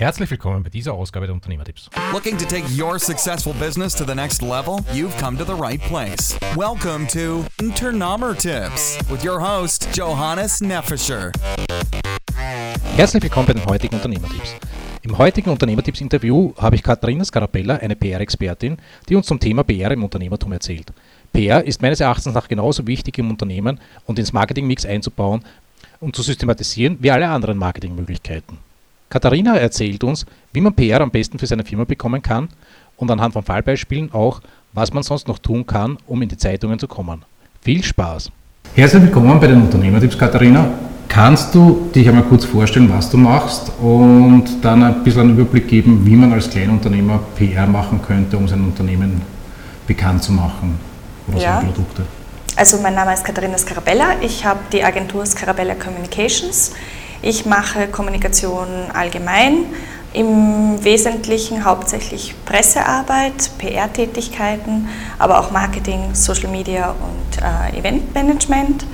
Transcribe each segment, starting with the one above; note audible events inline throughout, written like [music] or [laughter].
Herzlich willkommen bei dieser Ausgabe der Unternehmertipps. Looking to take your successful business to the next level? You've come to the right place. Welcome to Unternehmertipps with your host Johannes Neffischer. Herzlich willkommen bei den heutigen Unternehmertipps. Im heutigen Unternehmertipps-Interview habe ich Katharina Scarabella, eine PR-Expertin, die uns zum Thema PR im Unternehmertum erzählt. PR ist meines Erachtens nach genauso wichtig im Unternehmen und ins Marketingmix einzubauen und zu systematisieren wie alle anderen Marketingmöglichkeiten. Katharina erzählt uns, wie man PR am besten für seine Firma bekommen kann und anhand von Fallbeispielen auch, was man sonst noch tun kann, um in die Zeitungen zu kommen. Viel Spaß! Herzlich willkommen bei den Unternehmertipps, Katharina. Kannst du dich einmal kurz vorstellen, was du machst und dann ein bisschen einen Überblick geben, wie man als Kleinunternehmer PR machen könnte, um sein Unternehmen bekannt zu machen oder ja. seine Produkte? Also mein Name ist Katharina Scarabella. Ich habe die Agentur Scarabella Communications. Ich mache Kommunikation allgemein, im Wesentlichen hauptsächlich Pressearbeit, PR-Tätigkeiten, aber auch Marketing, Social Media und äh, Eventmanagement.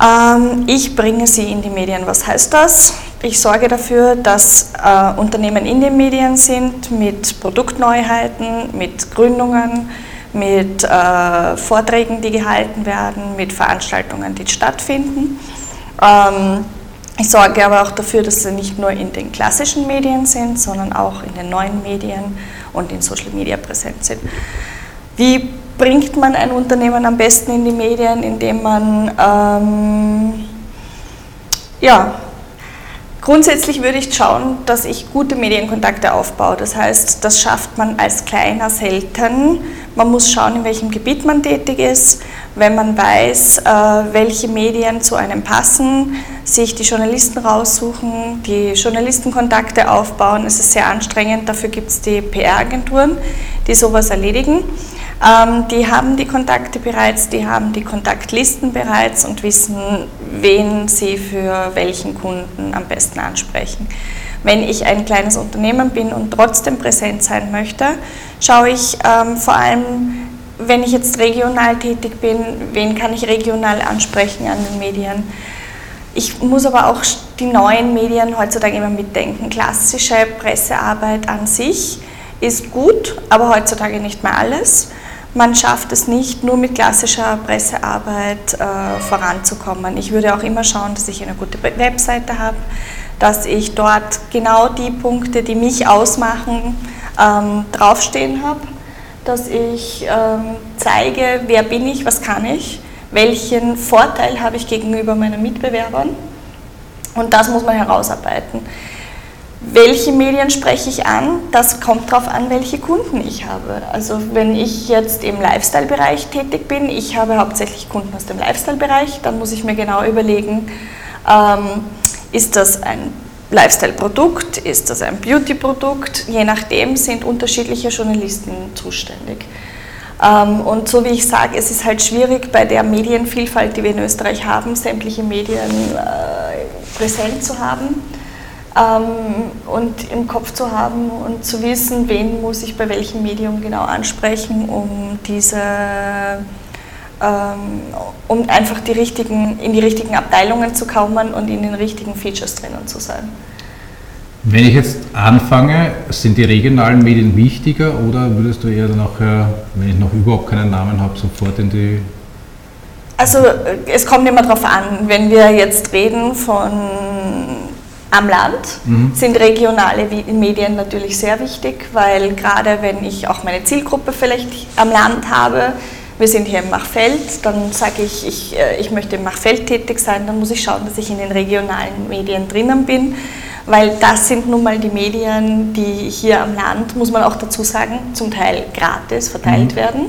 Ähm, ich bringe sie in die Medien. Was heißt das? Ich sorge dafür, dass äh, Unternehmen in den Medien sind mit Produktneuheiten, mit Gründungen, mit äh, Vorträgen, die gehalten werden, mit Veranstaltungen, die stattfinden. Ähm, ich sorge aber auch dafür, dass sie nicht nur in den klassischen Medien sind, sondern auch in den neuen Medien und in Social Media präsent sind. Wie bringt man ein Unternehmen am besten in die Medien, indem man ähm, ja, Grundsätzlich würde ich schauen, dass ich gute Medienkontakte aufbaue. Das heißt, das schafft man als Kleiner selten. Man muss schauen, in welchem Gebiet man tätig ist. Wenn man weiß, äh, welche Medien zu einem passen, sich die Journalisten raussuchen, die Journalistenkontakte aufbauen. Es ist sehr anstrengend. Dafür gibt es die PR-Agenturen, die sowas erledigen. Ähm, die haben die Kontakte bereits, die haben die Kontaktlisten bereits und wissen, wen sie für welchen Kunden am besten ansprechen. Wenn ich ein kleines Unternehmen bin und trotzdem präsent sein möchte, schaue ich ähm, vor allem, wenn ich jetzt regional tätig bin, wen kann ich regional ansprechen an den Medien. Ich muss aber auch die neuen Medien heutzutage immer mitdenken. Klassische Pressearbeit an sich ist gut, aber heutzutage nicht mehr alles man schafft es nicht, nur mit klassischer Pressearbeit äh, voranzukommen. Ich würde auch immer schauen, dass ich eine gute Webseite habe, dass ich dort genau die Punkte, die mich ausmachen, ähm, draufstehen habe, dass ich ähm, zeige, wer bin ich, was kann ich, welchen Vorteil habe ich gegenüber meinen Mitbewerbern und das muss man herausarbeiten. Welche Medien spreche ich an? Das kommt darauf an, welche Kunden ich habe. Also wenn ich jetzt im Lifestyle-Bereich tätig bin, ich habe hauptsächlich Kunden aus dem Lifestyle-Bereich, dann muss ich mir genau überlegen, ähm, ist das ein Lifestyle-Produkt, ist das ein Beauty-Produkt? Je nachdem sind unterschiedliche Journalisten zuständig. Ähm, und so wie ich sage, es ist halt schwierig bei der Medienvielfalt, die wir in Österreich haben, sämtliche Medien äh, präsent zu haben ähm, und im Kopf zu haben und zu wissen, wen muss ich bei welchem Medium genau ansprechen, um diese ähm, um einfach die richtigen, in die richtigen Abteilungen zu kommen und in den richtigen Features drinnen zu sein. Wenn ich jetzt anfange, sind die regionalen Medien wichtiger oder würdest du eher nachher, wenn ich noch überhaupt keinen Namen habe, sofort in die also es kommt immer darauf an, wenn wir jetzt reden von am Land mhm. sind regionale Medien natürlich sehr wichtig, weil gerade wenn ich auch meine Zielgruppe vielleicht am Land habe, wir sind hier im Machfeld, dann sage ich, ich, äh, ich möchte im Machfeld tätig sein, dann muss ich schauen, dass ich in den regionalen Medien drinnen bin, weil das sind nun mal die Medien, die hier am Land, muss man auch dazu sagen, zum Teil gratis verteilt mhm. werden.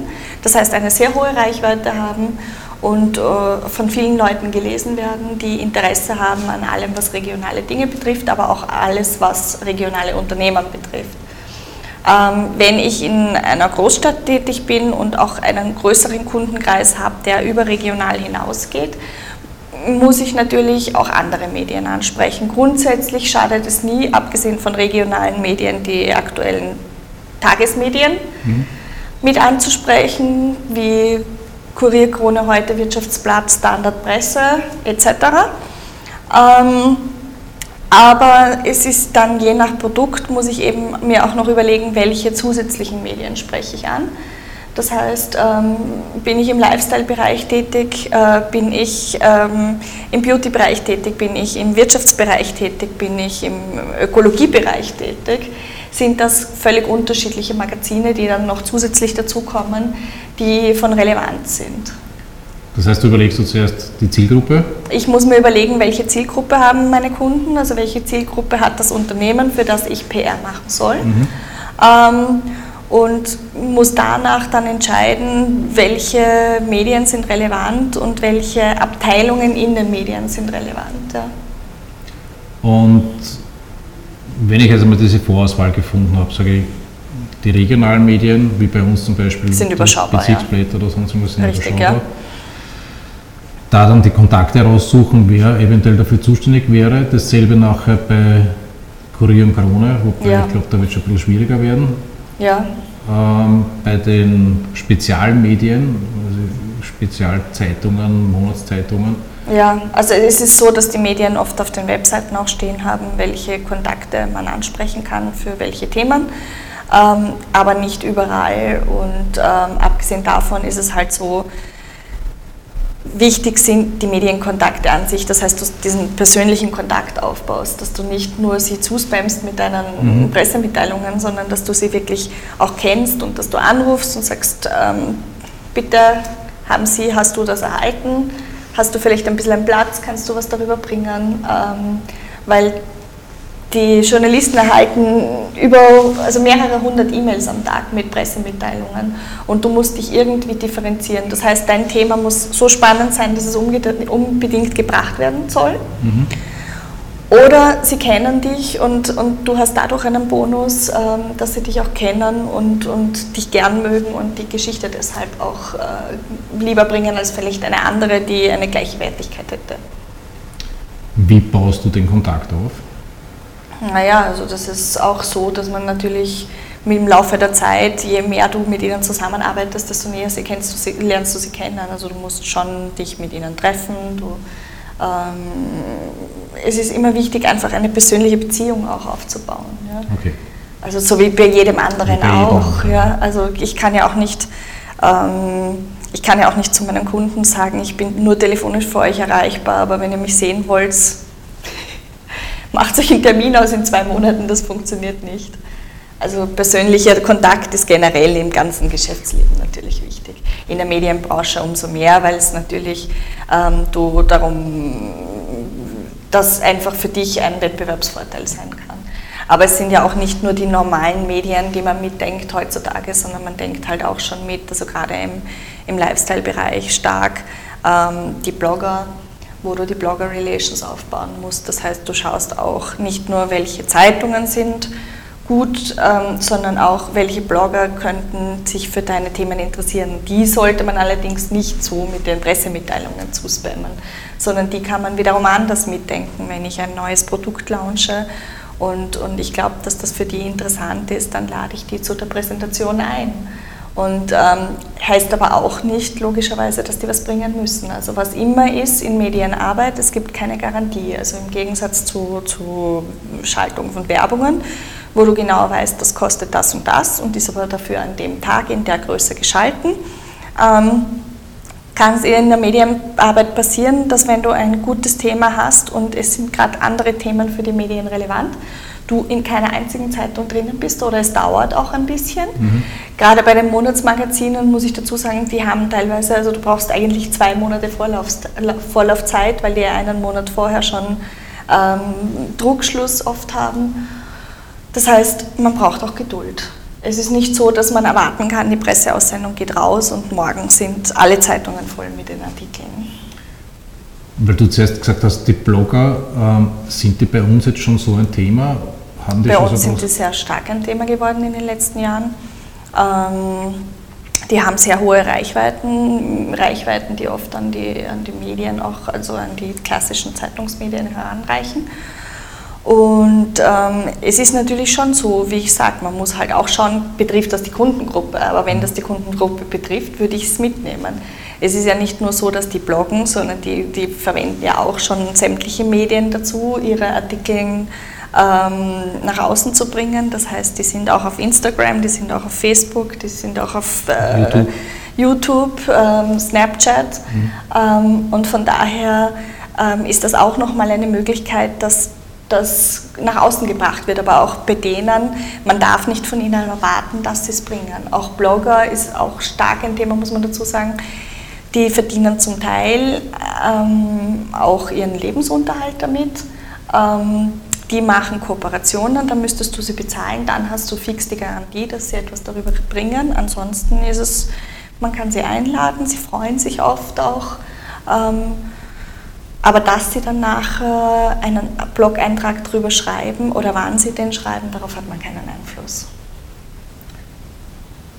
Das heißt, eine sehr hohe Reichweite haben und äh, von vielen Leuten gelesen werden, die Interesse haben an allem, was regionale Dinge betrifft, aber auch alles, was regionale Unternehmer betrifft. Ähm, wenn ich in einer Großstadt tätig bin und auch einen größeren Kundenkreis habe, der überregional hinausgeht, muss ich natürlich auch andere Medien ansprechen. Grundsätzlich schadet es nie, abgesehen von regionalen Medien, die aktuellen Tagesmedien mhm. mit anzusprechen, wie Kurierkrone heute, Wirtschaftsblatt, Standard Presse etc. Ähm, Aber es ist dann je nach Produkt, muss ich eben mir auch noch überlegen, welche zusätzlichen Medien spreche ich an. Das heißt, ähm, bin ich im Lifestyle-Bereich tätig, äh, bin ich ähm, im Beauty-Bereich tätig, bin ich im Wirtschaftsbereich tätig, bin ich im Ökologiebereich tätig, sind das völlig unterschiedliche Magazine, die dann noch zusätzlich dazukommen, die von Relevanz sind. Das heißt, du überlegst du zuerst die Zielgruppe? Ich muss mir überlegen, welche Zielgruppe haben meine Kunden, also welche Zielgruppe hat das Unternehmen, für das ich PR machen soll. Mhm. Ähm, und muss danach dann entscheiden, welche Medien sind relevant und welche Abteilungen in den Medien sind relevant. Ja. Und wenn ich also mal diese Vorauswahl gefunden habe, sage ich, die regionalen Medien, wie bei uns zum Beispiel sind überschaubar, Bezirksblätter ja. oder sonst irgendwas sind Richtig, überschaubar. Ja. Da dann die Kontakte heraussuchen, wer eventuell dafür zuständig wäre. Dasselbe nachher bei Kurier und Krone, wobei ja. ich glaube, da wird es schon ein bisschen schwieriger werden. Ja. Ähm, bei den Spezialmedien, also Spezialzeitungen, Monatszeitungen. Ja, also es ist so, dass die Medien oft auf den Webseiten auch stehen haben, welche Kontakte man ansprechen kann für welche Themen, ähm, aber nicht überall. Und ähm, abgesehen davon ist es halt so, wichtig sind die Medienkontakte an sich, das heißt, dass du diesen persönlichen Kontakt aufbaust, dass du nicht nur sie zuspammst mit deinen mhm. Pressemitteilungen, sondern dass du sie wirklich auch kennst und dass du anrufst und sagst, ähm, bitte haben Sie, hast du das erhalten, hast du vielleicht ein bisschen einen Platz, kannst du was darüber bringen, ähm, weil die Journalisten erhalten über, also mehrere hundert E-Mails am Tag mit Pressemitteilungen und du musst dich irgendwie differenzieren. Das heißt, dein Thema muss so spannend sein, dass es unbedingt gebracht werden soll. Mhm. Oder sie kennen dich und, und du hast dadurch einen Bonus, ähm, dass sie dich auch kennen und, und dich gern mögen und die Geschichte deshalb auch äh, lieber bringen als vielleicht eine andere, die eine gleiche Wertigkeit hätte. Wie baust du den Kontakt auf? Naja, also das ist auch so, dass man natürlich mit dem Laufe der Zeit, je mehr du mit ihnen zusammenarbeitest, desto näher sie kennst du sie, lernst du sie kennen. Also du musst schon dich mit ihnen treffen. Du, es ist immer wichtig, einfach eine persönliche Beziehung auch aufzubauen. Ja. Okay. Also so wie bei jedem anderen bei auch. Jedem. Ja. Also ich kann ja auch nicht ähm, ich kann ja auch nicht zu meinen Kunden sagen, ich bin nur telefonisch für euch erreichbar, aber wenn ihr mich sehen wollt, [laughs] macht euch einen Termin aus in zwei Monaten, das funktioniert nicht. Also persönlicher Kontakt ist generell im ganzen Geschäftsleben natürlich wichtig. In der Medienbranche umso mehr, weil es natürlich ähm, du darum, dass einfach für dich ein Wettbewerbsvorteil sein kann. Aber es sind ja auch nicht nur die normalen Medien, die man mitdenkt heutzutage, sondern man denkt halt auch schon mit, also gerade im, im Lifestyle-Bereich stark, ähm, die Blogger, wo du die Blogger Relations aufbauen musst. Das heißt, du schaust auch nicht nur, welche Zeitungen sind gut, ähm, sondern auch, welche Blogger könnten sich für deine Themen interessieren. Die sollte man allerdings nicht so mit den Pressemitteilungen zuspammen, sondern die kann man wiederum anders mitdenken, wenn ich ein neues Produkt launche. Und, und ich glaube, dass das für die interessant ist, dann lade ich die zu der Präsentation ein. Und ähm, heißt aber auch nicht logischerweise, dass die was bringen müssen. Also was immer ist in Medienarbeit, es gibt keine Garantie. Also im Gegensatz zu, zu Schaltung von Werbungen, wo du genau weißt, das kostet das und das und ist aber dafür an dem Tag in der Größe geschalten. Ähm, kann es in der Medienarbeit passieren, dass wenn du ein gutes Thema hast und es sind gerade andere Themen für die Medien relevant, du in keiner einzigen Zeitung drinnen bist oder es dauert auch ein bisschen. Mhm. Gerade bei den Monatsmagazinen muss ich dazu sagen, die haben teilweise, also du brauchst eigentlich zwei Monate Vorlaufzeit, weil die einen Monat vorher schon ähm, Druckschluss oft haben. Das heißt, man braucht auch Geduld. Es ist nicht so, dass man erwarten kann, die Presseaussendung geht raus und morgen sind alle Zeitungen voll mit den Artikeln. Weil du zuerst gesagt hast, die Blogger, ähm, sind die bei uns jetzt schon so ein Thema? Haben die Bei uns sind sie sehr stark ein Thema geworden in den letzten Jahren. Ähm, die haben sehr hohe Reichweiten, Reichweiten, die oft an die, an die Medien, auch also an die klassischen Zeitungsmedien heranreichen. Und ähm, es ist natürlich schon so, wie ich sage, man muss halt auch schauen, betrifft das die Kundengruppe. Aber wenn das die Kundengruppe betrifft, würde ich es mitnehmen. es ist ja nicht nur so, dass die bloggen, sondern die, die verwenden ja auch schon sämtliche Medien dazu, ihre Artikel ähm, nach außen zu bringen. Das heißt, die sind auch auf Instagram, die sind auch auf Facebook, die sind auch auf äh, YouTube, YouTube ähm, Snapchat. Mhm. Ähm, und von daher ähm, ist das auch nochmal eine Möglichkeit, dass das nach außen gebracht wird, aber auch bei denen, man darf nicht von ihnen erwarten, dass sie es bringen. Auch Blogger ist auch stark ein Thema, muss man dazu sagen. Die verdienen zum Teil ähm, auch ihren Lebensunterhalt damit. Ähm, die machen Kooperationen, dann müsstest du sie bezahlen, dann hast du fix die Garantie, dass sie etwas darüber bringen. Ansonsten ist es, man kann sie einladen, sie freuen sich oft auch. Ähm, aber dass sie dann nachher einen Blog-Eintrag darüber schreiben oder wann sie den schreiben, darauf hat man keinen Einfluss.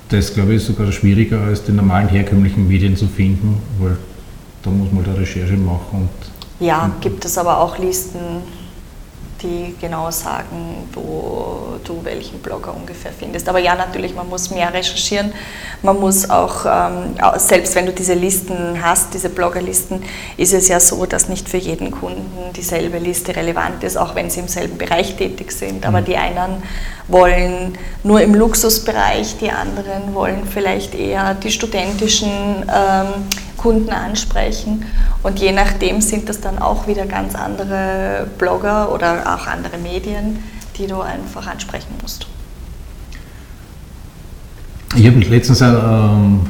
Das, glaube ich, ist sogar schwieriger als die normalen herkömmlichen Medien zu finden, weil da muss man da Recherche machen. ja, gibt es aber auch Listen, die genau sagen, wo du welchen Blogger ungefähr findest. Aber ja, natürlich, man muss mehr recherchieren. Man muss auch, ähm, selbst wenn du diese Listen hast, diese Bloggerlisten, ist es ja so, dass nicht für jeden Kunden dieselbe Liste relevant ist, auch wenn sie im selben Bereich tätig sind. Aber mhm. die einen wollen nur im Luxusbereich, die anderen wollen vielleicht eher die studentischen ähm, Kunden ansprechen. Und je nachdem sind das dann auch wieder ganz andere Blogger oder auch andere Medien, die du einfach ansprechen musst. Ich habe letztens ein ähm,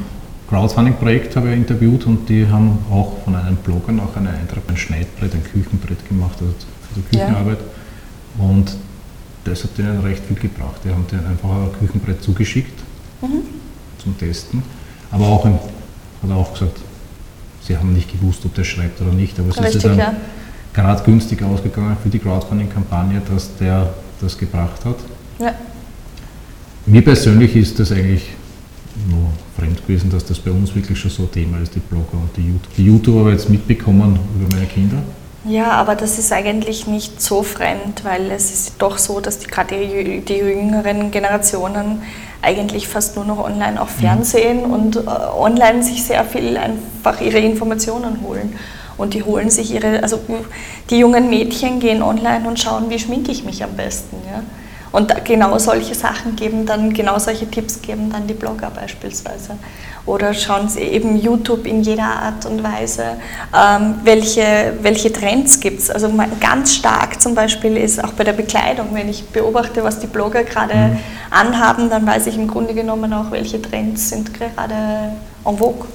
Crowdfunding-Projekt interviewt und die haben auch von einem Blogger noch einen Eintrag, ein Schneidbrett, ein Küchenbrett gemacht, also für die Küchenarbeit. Ja. Und das hat ihnen recht viel gebracht. Die haben denen einfach ein Küchenbrett zugeschickt mhm. zum Testen. Aber auch, im, hat er auch gesagt, sie haben nicht gewusst, ob der schreibt oder nicht. Aber es Richtig, ist dann ja. gerade günstig ausgegangen für die Crowdfunding-Kampagne, dass der das gebracht hat. Ja. Mir persönlich ist das eigentlich nur fremd gewesen, dass das bei uns wirklich schon so ein Thema ist, die Blogger und die YouTuber. Die YouTuber habe ich jetzt mitbekommen über meine Kinder. Ja, aber das ist eigentlich nicht so fremd, weil es ist doch so, dass die, gerade die, die jüngeren Generationen eigentlich fast nur noch online auf mhm. Fernsehen und äh, online sich sehr viel einfach ihre Informationen holen. Und die holen sich ihre, also die jungen Mädchen gehen online und schauen, wie schminke ich mich am besten. Ja? Und genau solche Sachen geben dann, genau solche Tipps geben dann die Blogger beispielsweise. Oder schauen Sie eben YouTube in jeder Art und Weise, ähm, welche, welche Trends gibt es. Also ganz stark zum Beispiel ist auch bei der Bekleidung, wenn ich beobachte, was die Blogger gerade mhm. anhaben, dann weiß ich im Grunde genommen auch, welche Trends sind gerade en vogue.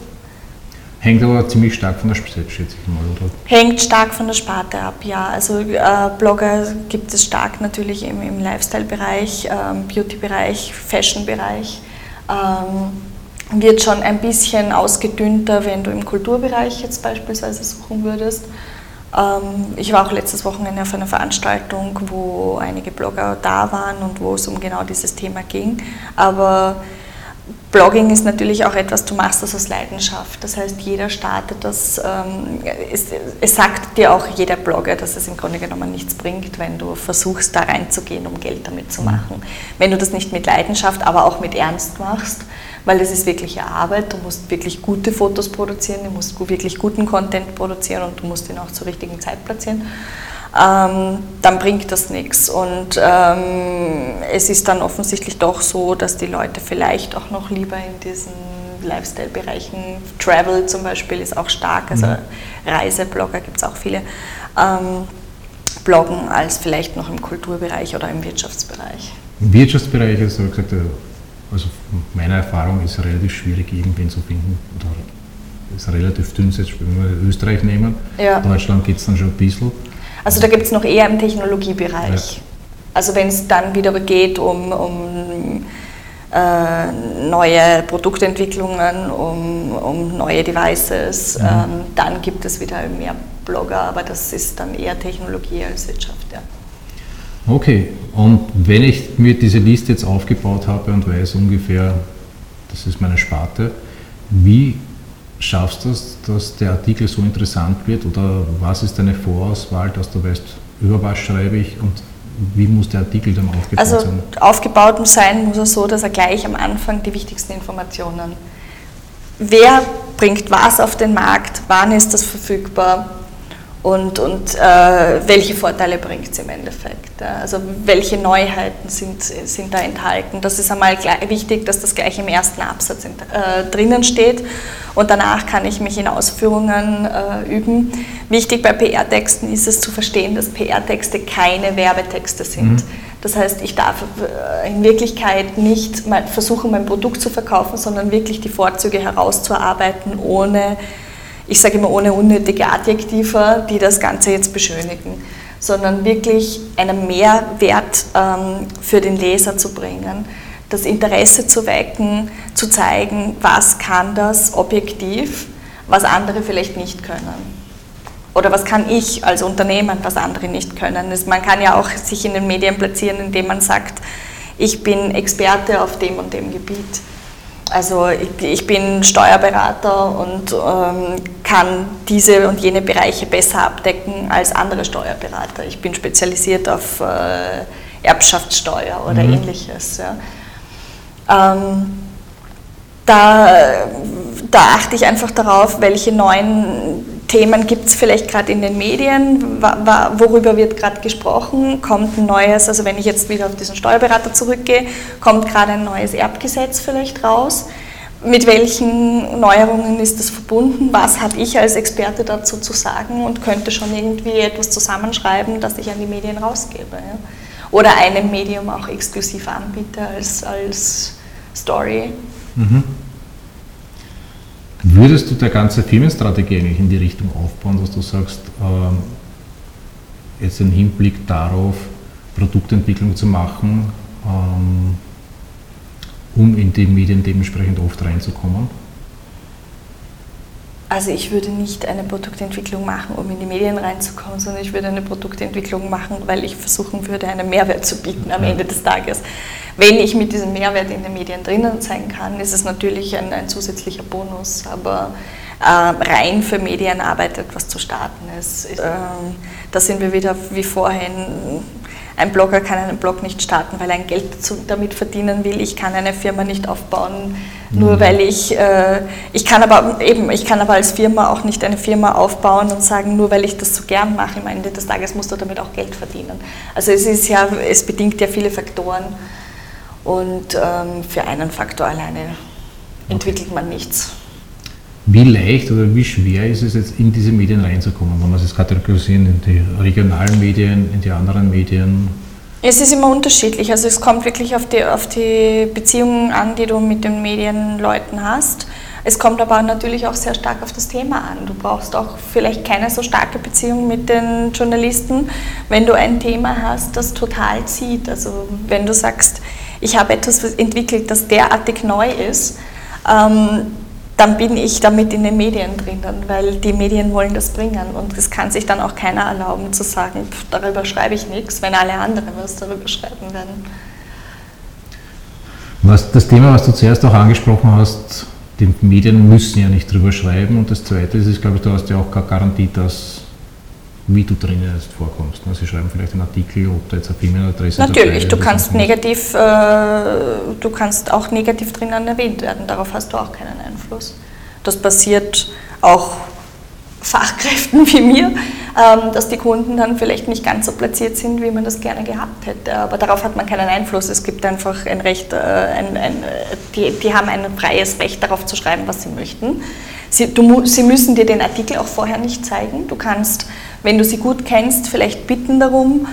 Hängt aber ziemlich stark von der Sparte, schätze ich mal, oder? Hängt stark von der Sparte ab, ja. Also äh, Blogger gibt es stark natürlich im, im Lifestyle-Bereich, ähm, Beauty-Bereich, Fashion-Bereich. Ähm, wird schon ein bisschen ausgedünnter, wenn du im Kulturbereich jetzt beispielsweise suchen würdest. Ähm, ich war auch letztes Wochenende auf einer Veranstaltung, wo einige Blogger da waren und wo es um genau dieses Thema ging. Aber Blogging ist natürlich auch etwas, du machst das aus Leidenschaft. Das heißt, jeder startet das. Ähm, es, es, sagt dir auch jeder Blogger, dass es im Grunde genommen nichts bringt, wenn du versuchst, da reinzugehen, um Geld damit zu machen. Wenn du das nicht mit Leidenschaft, aber auch mit Ernst machst, weil das ist wirkliche Arbeit. Du musst wirklich gute Fotos produzieren, du musst wirklich guten Content produzieren und du musst ihn auch zur richtigen Zeit platzieren ähm, dann bringt das nichts. Und ähm, es ist dann offensichtlich doch so, dass die Leute vielleicht auch noch lieber in diesen Lifestyle-Bereichen, Travel zum Beispiel ist auch stark, also mhm. Reiseblogger gibt es auch viele, ähm, bloggen als vielleicht noch im Kulturbereich oder im Wirtschaftsbereich. Im Wirtschaftsbereich ist, habe gesagt, also meiner Erfahrung ist es relativ schwierig, irgendwen zu finden. Oder ist relativ dünn, jetzt wenn wir Österreich nehmen. Ja. Deutschland geht es dann schon ein bisschen. Also da gibt es noch eher im Technologiebereich. Ja. Also wenn es dann wieder geht um, um äh, neue Produktentwicklungen, um, um neue Devices, mhm. ähm, dann gibt es wieder mehr Blogger, aber das ist dann eher Technologie als Wirtschaft. Ja. Okay, und wenn ich mir diese Liste jetzt aufgebaut habe und weiß ungefähr, das ist meine Sparte, wie schaffst du es, dass der Artikel so interessant wird oder was ist deine Vorauswahl, dass du weißt, über was schreibe ich und wie muss der Artikel dann aufgebaut also, sein? Also aufgebaut sein muss er so, dass er gleich am Anfang die wichtigsten Informationen. Wer bringt was auf den Markt, wann ist das verfügbar und, und äh, welche Vorteile bringt es im Endeffekt. Also welche Neuheiten sind, sind da enthalten. Das ist einmal wichtig, dass das gleich im ersten Absatz in, äh, drinnen steht und danach kann ich mich in Ausführungen äh, üben. Wichtig bei PR-Texten ist es zu verstehen, dass PR-Texte keine Werbetexte sind. Mhm. Das heißt, ich darf äh, in Wirklichkeit nicht versuchen, mein Produkt zu verkaufen, sondern wirklich die Vorzüge herauszuarbeiten, ohne ich sage immer ohne unnötige Adjektive, die das Ganze jetzt beschönigen, sondern wirklich einen Mehrwert ähm, für den Leser zu bringen, das Interesse zu wecken, zu zeigen, was kann das objektiv, was andere vielleicht nicht können. Oder was kann ich als Unternehmen, was andere nicht können. Man kann ja auch sich in den Medien platzieren, indem man sagt, ich bin Experte auf dem und dem Gebiet also ich, ich bin Steuerberater und ähm, kann diese und jene Bereiche besser abdecken als andere Steuerberater. Ich bin spezialisiert auf äh, Erbschaftssteuer oder mhm. ähnliches. Ja. Ähm, da, da achte ich einfach darauf, welche neuen Themen gibt es vielleicht gerade in den Medien, worüber wird gerade gesprochen, kommt ein neues, also wenn ich jetzt wieder auf diesen Steuerberater zurückgehe, kommt gerade ein neues Erbgesetz vielleicht raus. Mit welchen Neuerungen ist das verbunden? Was habe ich als Experte dazu zu sagen und könnte schon irgendwie etwas zusammenschreiben, das ich an die Medien rausgebe? Ja? Oder einem Medium auch exklusiv anbiete als, als Story. Mhm. Würdest du der ganze Firmenstrategie eigentlich in die Richtung aufbauen, dass du sagst, ähm, jetzt im Hinblick darauf, Produktentwicklung zu machen, ähm, um in die Medien dementsprechend oft reinzukommen? Also ich würde nicht eine Produktentwicklung machen, um in die Medien reinzukommen, sondern ich würde eine Produktentwicklung machen, weil ich versuchen würde, einen Mehrwert zu bieten am. Ende des Tages. Wenn ich mit diesem Mehrwert in den Medien drinnen sein kann, ist es natürlich ein, ein zusätzlicher Bonus, aber äh, rein für Medienarbeit etwas zu starten ist, äh, da sind wir wieder wie vorhin ein Blogger kann einen Blog nicht starten, weil er ein Geld damit verdienen will. Ich kann eine Firma nicht aufbauen, nur mhm. weil ich, äh, ich kann aber eben, ich kann aber als Firma auch nicht eine Firma aufbauen und sagen, nur weil ich das so gern mache, am Ende des Tages musst du damit auch Geld verdienen. Also es ist ja, es bedingt ja viele Faktoren und ähm, für einen Faktor alleine entwickelt man nichts. Wie leicht oder wie schwer ist es jetzt in diese Medien reinzukommen, wenn man es kategorisieren in die regionalen Medien, in die anderen Medien? Es ist immer unterschiedlich. Also es kommt wirklich auf die, auf die Beziehungen an, die du mit den Medienleuten hast. Es kommt aber natürlich auch sehr stark auf das Thema an. Du brauchst auch vielleicht keine so starke Beziehung mit den Journalisten, wenn du ein Thema hast, das total zieht. Also wenn du sagst, ich habe etwas entwickelt, das derartig neu ist, ähm, dann bin ich damit in den Medien drinnen, weil die Medien wollen das bringen und es kann sich dann auch keiner erlauben zu sagen, pff, darüber schreibe ich nichts, wenn alle anderen was darüber schreiben werden. Was, das Thema, was du zuerst auch angesprochen hast, die Medien müssen ja nicht drüber schreiben und das Zweite ist, glaube ich, du hast ja auch keine Garantie, dass wie du drinnen jetzt vorkommst. Sie schreiben vielleicht einen Artikel, ob da jetzt eine E-Mail-Adresse Natürlich, du kannst negativ, äh, du kannst auch negativ drinnen erwähnt werden, darauf hast du auch keinen Einfluss. Das passiert auch Fachkräften wie mir, ähm, dass die Kunden dann vielleicht nicht ganz so platziert sind, wie man das gerne gehabt hätte. Aber darauf hat man keinen Einfluss. Es gibt einfach ein Recht, äh, ein, ein, die, die haben ein freies Recht darauf zu schreiben, was sie möchten. Sie, du, sie müssen dir den Artikel auch vorher nicht zeigen. Du kannst wenn du sie gut kennst, vielleicht bitten darum,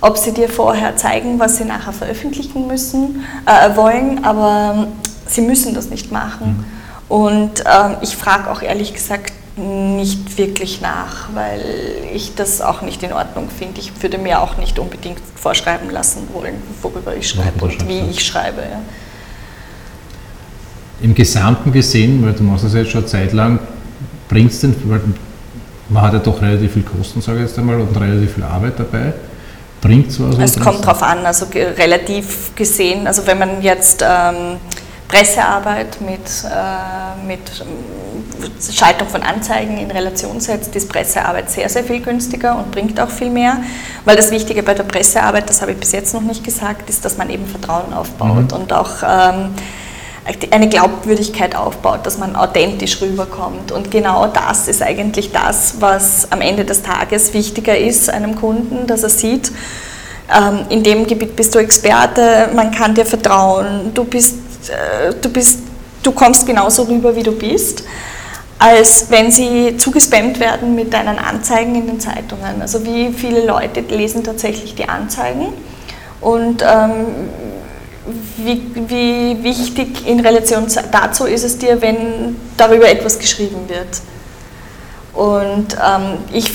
ob sie dir vorher zeigen, was sie nachher veröffentlichen müssen, äh, wollen, aber ähm, sie müssen das nicht machen. Mhm. Und äh, ich frage auch ehrlich gesagt nicht wirklich nach, weil ich das auch nicht in Ordnung finde. Ich würde mir auch nicht unbedingt vorschreiben lassen wollen, worüber ich schreibe und wie ich schreibe. Ja. Im Gesamten gesehen, weil du machst das jetzt schon eine Zeit lang, bringt es denn, man hat ja doch relativ viel Kosten, sage ich jetzt einmal, und relativ viel Arbeit dabei. Bringt sowas? Es kommt darauf an, also relativ gesehen, also wenn man jetzt ähm, Pressearbeit mit, äh, mit ähm, Schaltung von Anzeigen in Relation setzt, ist Pressearbeit sehr, sehr viel günstiger und bringt auch viel mehr, weil das Wichtige bei der Pressearbeit, das habe ich bis jetzt noch nicht gesagt, ist, dass man eben Vertrauen aufbaut mhm. und auch ähm, eine Glaubwürdigkeit aufbaut, dass man authentisch rüberkommt. Und genau das ist eigentlich das, was am Ende des Tages wichtiger ist einem Kunden, dass er sieht, ähm, in dem Gebiet bist du Experte, man kann dir vertrauen, du bist, äh, du bist, du kommst genauso rüber, wie du bist als wenn sie zugespammt werden mit deinen Anzeigen in den Zeitungen. Also wie viele Leute lesen tatsächlich die Anzeigen und ähm, wie, wie wichtig in Relation dazu ist es dir, wenn darüber etwas geschrieben wird. Und ähm, ich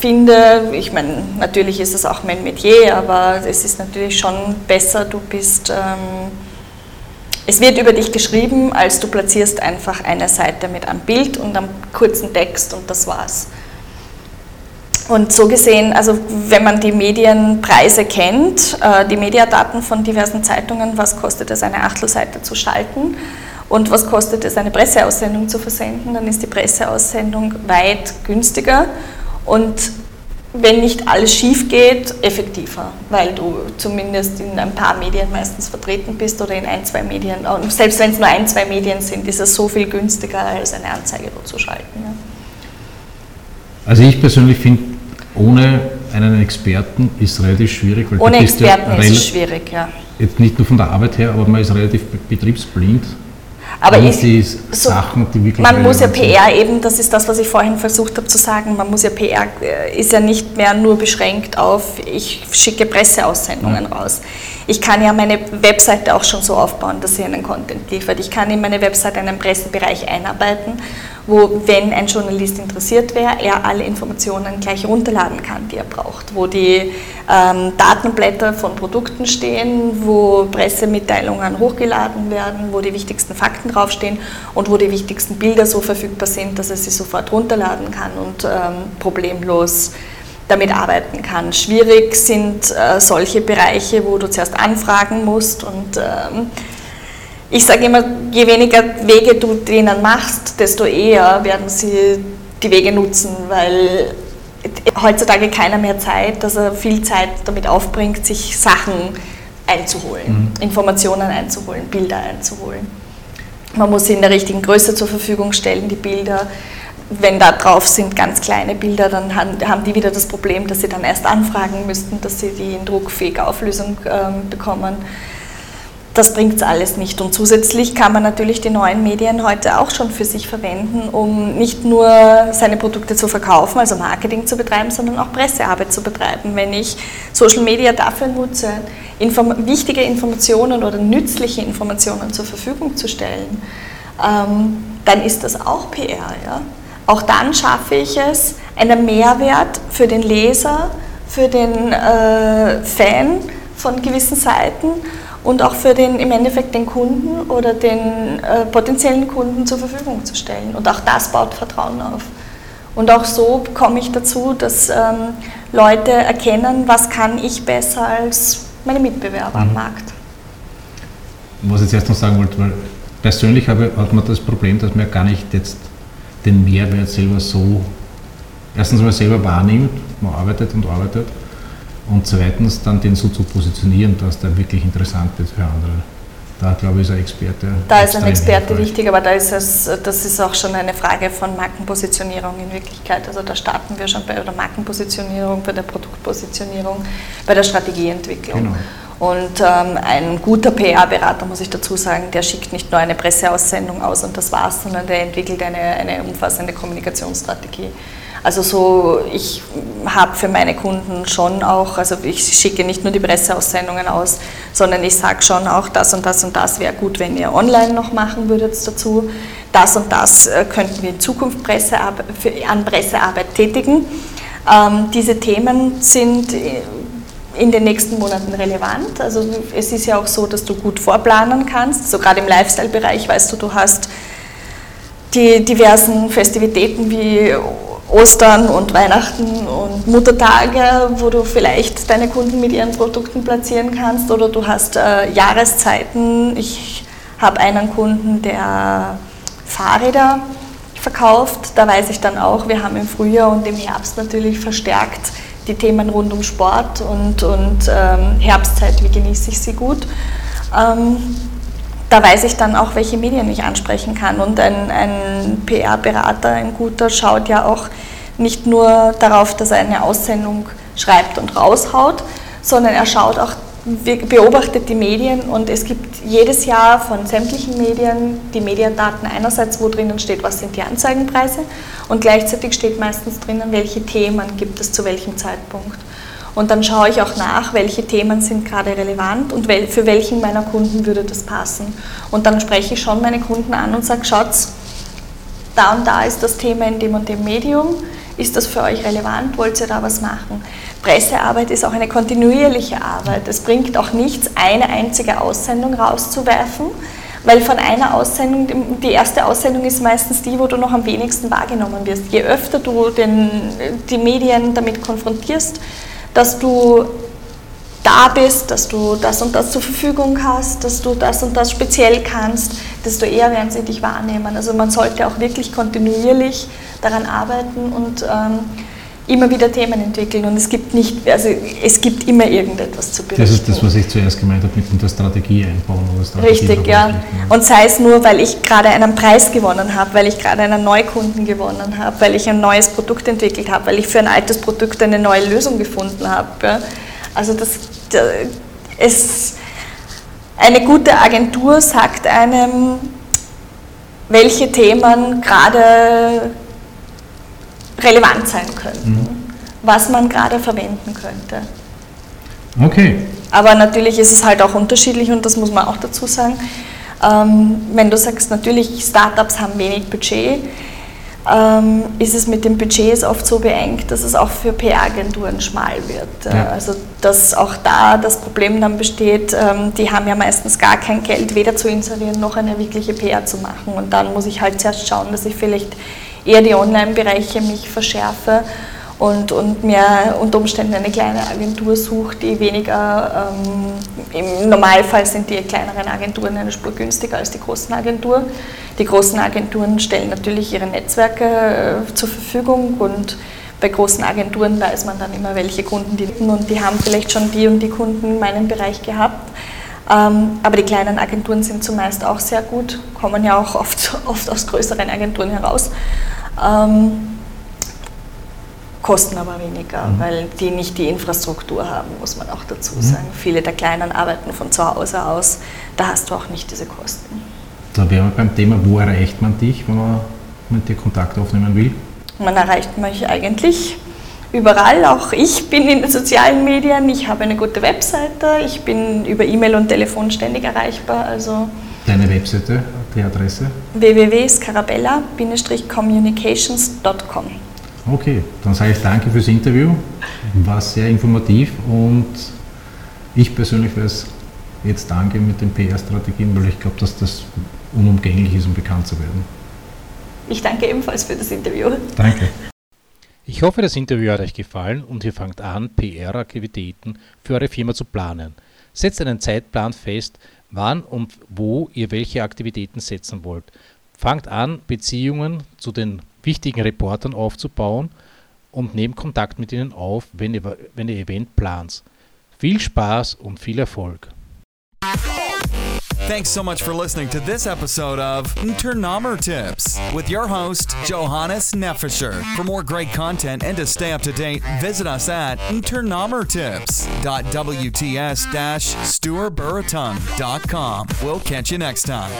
finde, ich meine, natürlich ist es auch mein Metier, aber es ist natürlich schon besser, du bist... Ähm, es wird über dich geschrieben, als du platzierst einfach eine Seite mit einem Bild und einem kurzen Text und das war's. Und so gesehen, also wenn man die Medienpreise kennt, äh, die Mediadaten von diversen Zeitungen, was kostet es, eine Achtelseite zu schalten und was kostet es, eine Presseaussendung zu versenden, dann ist die Presseaussendung weit günstiger und wenn nicht alles schief geht, effektiver, weil du zumindest in ein paar Medien meistens vertreten bist oder in ein, zwei Medien. Und selbst wenn es nur ein, zwei Medien sind, ist es so viel günstiger, als eine Anzeige zu schalten. Ja. Also ich persönlich finde, ohne einen Experten ist es relativ schwierig. ohne Experten ja ist es schwierig, ja. Jetzt nicht nur von der Arbeit her, aber man ist relativ betriebsblind. Aber ist, die so, Sachen, die wirklich man muss ja PR sind. eben, das ist das, was ich vorhin versucht habe zu sagen, man muss ja PR äh, ist ja nicht mehr nur beschränkt auf, ich schicke Presseaussendungen ja. raus. Ich kann ja meine Webseite auch schon so aufbauen, dass sie einen Content liefert. Ich kann in meine Webseite einen Pressebereich einarbeiten, wo, wenn ein Journalist interessiert wäre, er alle Informationen gleich runterladen kann, die er braucht, wo die ähm, Datenblätter von Produkten stehen, wo Pressemitteilungen hochgeladen werden, wo die wichtigsten Fakten draufstehen und wo die wichtigsten Bilder so verfügbar sind, dass er sie sofort runterladen kann und ähm, problemlos damit arbeiten kann. Schwierig sind äh, solche Bereiche, wo du zuerst anfragen musst und ähm, ich sage immer, je weniger Wege du denen machst, desto eher werden sie die Wege nutzen, weil heutzutage keiner mehr Zeit, dass er viel Zeit damit aufbringt, sich Sachen einzuholen, mhm. Informationen einzuholen, Bilder einzuholen. Man muss sie in der richtigen Größe zur Verfügung stellen, die Bilder wenn da drauf sind ganz kleine Bilder, dann haben die wieder das Problem, dass sie dann erst anfragen müssten, dass sie die in druckfähiger Auflösung ähm, bekommen. Das bringt es alles nicht. Und zusätzlich kann man natürlich die neuen Medien heute auch schon für sich verwenden, um nicht nur seine Produkte zu verkaufen, also Marketing zu betreiben, sondern auch Pressearbeit zu betreiben. Wenn ich Social Media dafür nutze, inform wichtige Informationen oder nützliche Informationen zur Verfügung zu stellen, ähm, dann ist das auch PR. Ja? Auch dann schaffe ich es, einen Mehrwert für den Leser, für den äh, Fan von gewissen Seiten und auch für den im Endeffekt den Kunden oder den äh, potenziellen Kunden zur Verfügung zu stellen. Und auch das baut Vertrauen auf. Und auch so komme ich dazu, dass ähm, Leute erkennen, was kann ich besser als meine Mitbewerber mhm. am Markt. Was ich jetzt noch sagen wollte, weil persönlich habe, hat man das Problem, dass man gar nicht jetzt den Mehrwert selber so, erstens mal selber wahrnimmt, man arbeitet und arbeitet, und zweitens dann den so zu positionieren, dass der wirklich interessant ist für andere. Da glaube ich ist ein Experte. Da ist ein Experte hilfreich. wichtig, aber da ist es, das ist auch schon eine Frage von Markenpositionierung in Wirklichkeit. Also da starten wir schon bei der Markenpositionierung, bei der Produktpositionierung, bei der Strategieentwicklung. Genau. Und ähm, ein guter PR-Berater, muss ich dazu sagen, der schickt nicht nur eine Presseaussendung aus und das war's, sondern der entwickelt eine, eine umfassende Kommunikationsstrategie. Also so, ich habe für meine Kunden schon auch, also ich schicke nicht nur die Presseaussendungen aus, sondern ich sage schon auch, das und das und das wäre gut, wenn ihr online noch machen würdet dazu. Das und das äh, könnten wir in Zukunft Pressearbeit, für, an Pressearbeit tätigen. Ähm, diese Themen sind äh, in den nächsten Monaten relevant. Also es ist ja auch so, dass du gut vorplanen kannst. So gerade im Lifestyle-Bereich weißt du, du hast die diversen Festivitäten wie Ostern und Weihnachten und Muttertage, wo du vielleicht deine Kunden mit ihren Produkten platzieren kannst oder du hast äh, Jahreszeiten. Ich habe einen Kunden, der Fahrräder verkauft. Da weiß ich dann auch, wir haben im Frühjahr und im Herbst natürlich verstärkt die Themen rund um Sport und, und ähm, Herbstzeit, wie genieße ich sie gut. Ähm, da weiß ich dann auch, welche Medien ich ansprechen kann. Und ein, ein PR-Berater, ein guter, schaut ja auch nicht nur darauf, dass er eine Aussendung schreibt und raushaut, sondern er schaut auch, beobachtet die Medien und es gibt jedes Jahr von sämtlichen Medien die Mediendaten einerseits, wo drinnen steht, was sind die Anzeigenpreise und gleichzeitig steht meistens drinnen, welche Themen gibt es zu welchem Zeitpunkt. Und dann schaue ich auch nach, welche Themen sind gerade relevant und für welchen meiner Kunden würde das passen. Und dann spreche ich schon meine Kunden an und sage, schaut, da und da ist das Thema in dem und dem Medium. Ist das für euch relevant? Wollt ihr da was machen? Pressearbeit ist auch eine kontinuierliche Arbeit. Es bringt auch nichts, eine einzige Aussendung rauszuwerfen, weil von einer Aussendung, die erste Aussendung ist meistens die, wo du noch am wenigsten wahrgenommen wirst. Je öfter du den, die Medien damit konfrontierst, dass du da bist, dass du das und das zur Verfügung hast, dass du das und das speziell kannst, desto eher werden sie dich wahrnehmen. Also man sollte auch wirklich kontinuierlich daran arbeiten und ähm, immer wieder Themen entwickeln und es gibt nicht, also es gibt immer irgendetwas zu berichten. Das ist das, was ich zuerst gemeint habe mit der Strategie einbauen oder Strategie Richtig, ja. Und sei es nur, weil ich gerade einen Preis gewonnen habe, weil ich gerade einen Neukunden gewonnen habe, weil ich ein neues Produkt entwickelt habe, weil ich für ein altes Produkt eine neue Lösung gefunden habe. Ja. Also das, es, eine gute Agentur sagt einem, welche Themen gerade relevant sein könnten, mhm. was man gerade verwenden könnte. Okay. Aber natürlich ist es halt auch unterschiedlich und das muss man auch dazu sagen. Ähm, wenn du sagst, natürlich Startups haben wenig Budget, ähm, ist es mit den Budgets oft so beengt, dass es auch für PR-Agenturen schmal wird. Ja. Also dass auch da das Problem dann besteht, ähm, die haben ja meistens gar kein Geld, weder zu inserieren noch eine wirkliche PR zu machen. Und dann muss ich halt zuerst schauen, dass ich vielleicht eher die Online-Bereiche mich verschärfe und, und mir unter Umständen eine kleine Agentur suche, die weniger, ähm, im Normalfall sind die kleineren Agenturen eine Spur günstiger als die großen Agenturen. Die großen Agenturen stellen natürlich ihre Netzwerke äh, zur Verfügung und bei großen Agenturen weiß man dann immer, welche Kunden die und die haben vielleicht schon die und die Kunden in meinem Bereich gehabt. Ähm, aber die kleinen Agenturen sind zumeist auch sehr gut, kommen ja auch oft, [laughs] oft aus größeren Agenturen heraus. Ähm, kosten aber weniger, mhm. weil die nicht die Infrastruktur haben, muss man auch dazu mhm. sagen. Viele der Kleinen arbeiten von zu Hause aus, da hast du auch nicht diese Kosten. Da wären wir beim Thema, wo erreicht man dich, wenn man mit dir Kontakt aufnehmen will? Man erreicht mich eigentlich überall, auch ich bin in den sozialen Medien, ich habe eine gute Webseite, ich bin über E-Mail und Telefon ständig erreichbar. Also Deine Webseite, die Adresse? www.scarabella-communications.com Okay, dann sage ich danke fürs Interview, war sehr informativ und ich persönlich werde es jetzt angehen mit den PR-Strategien, weil ich glaube, dass das unumgänglich ist, um bekannt zu werden. Ich danke ebenfalls für das Interview. Danke. Ich hoffe, das Interview hat euch gefallen und ihr fangt an, PR-Aktivitäten für eure Firma zu planen. Setzt einen Zeitplan fest, wann und wo ihr welche Aktivitäten setzen wollt. Fangt an, Beziehungen zu den wichtigen Reportern aufzubauen und nehmt Kontakt mit ihnen auf, wenn ihr, wenn ihr Event plant. Viel Spaß und viel Erfolg. Thanks so much for listening to this episode of Internomer Tips with your host, Johannes Neffischer. For more great content and to stay up to date, visit us at internomertips.wts-stuarburritung.com. We'll catch you next time.